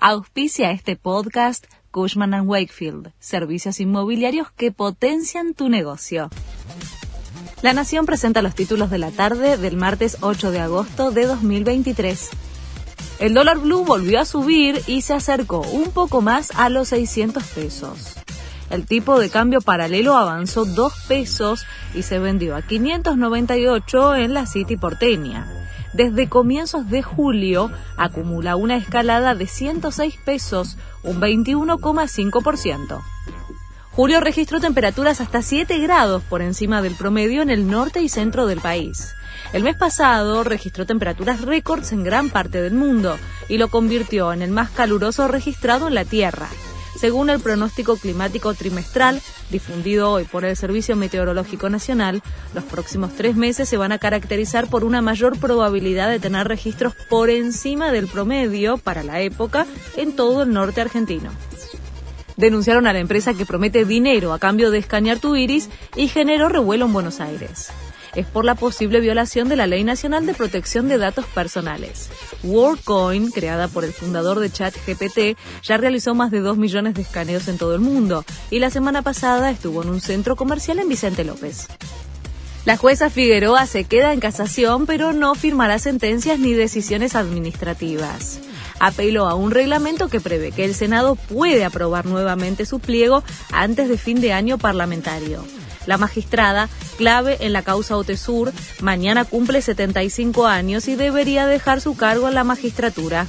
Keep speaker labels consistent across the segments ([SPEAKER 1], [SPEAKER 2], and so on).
[SPEAKER 1] Auspicia este podcast Cushman ⁇ Wakefield, servicios inmobiliarios que potencian tu negocio. La Nación presenta los títulos de la tarde del martes 8 de agosto de 2023. El dólar blue volvió a subir y se acercó un poco más a los 600 pesos. El tipo de cambio paralelo avanzó 2 pesos y se vendió a 598 en la City porteña desde comienzos de julio acumula una escalada de 106 pesos, un 21,5%. Julio registró temperaturas hasta 7 grados por encima del promedio en el norte y centro del país. El mes pasado registró temperaturas récords en gran parte del mundo y lo convirtió en el más caluroso registrado en la Tierra. Según el pronóstico climático trimestral difundido hoy por el Servicio Meteorológico Nacional, los próximos tres meses se van a caracterizar por una mayor probabilidad de tener registros por encima del promedio para la época en todo el norte argentino. Denunciaron a la empresa que promete dinero a cambio de escanear tu iris y generó revuelo en Buenos Aires es por la posible violación de la Ley Nacional de Protección de Datos Personales. WorldCoin, creada por el fundador de ChatGPT, ya realizó más de 2 millones de escaneos en todo el mundo y la semana pasada estuvo en un centro comercial en Vicente López. La jueza Figueroa se queda en casación, pero no firmará sentencias ni decisiones administrativas. Apeló a un reglamento que prevé que el Senado puede aprobar nuevamente su pliego antes de fin de año parlamentario. La magistrada, clave en la causa Otesur, mañana cumple 75 años y debería dejar su cargo en la magistratura.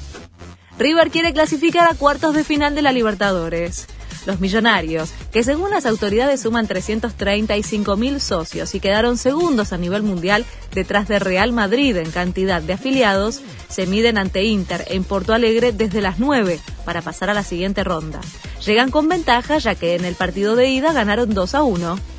[SPEAKER 1] River quiere clasificar a cuartos de final de la Libertadores. Los millonarios, que según las autoridades suman 335 mil socios y quedaron segundos a nivel mundial detrás de Real Madrid en cantidad de afiliados, se miden ante Inter en Porto Alegre desde las 9 para pasar a la siguiente ronda. Llegan con ventaja ya que en el partido de ida ganaron 2 a 1.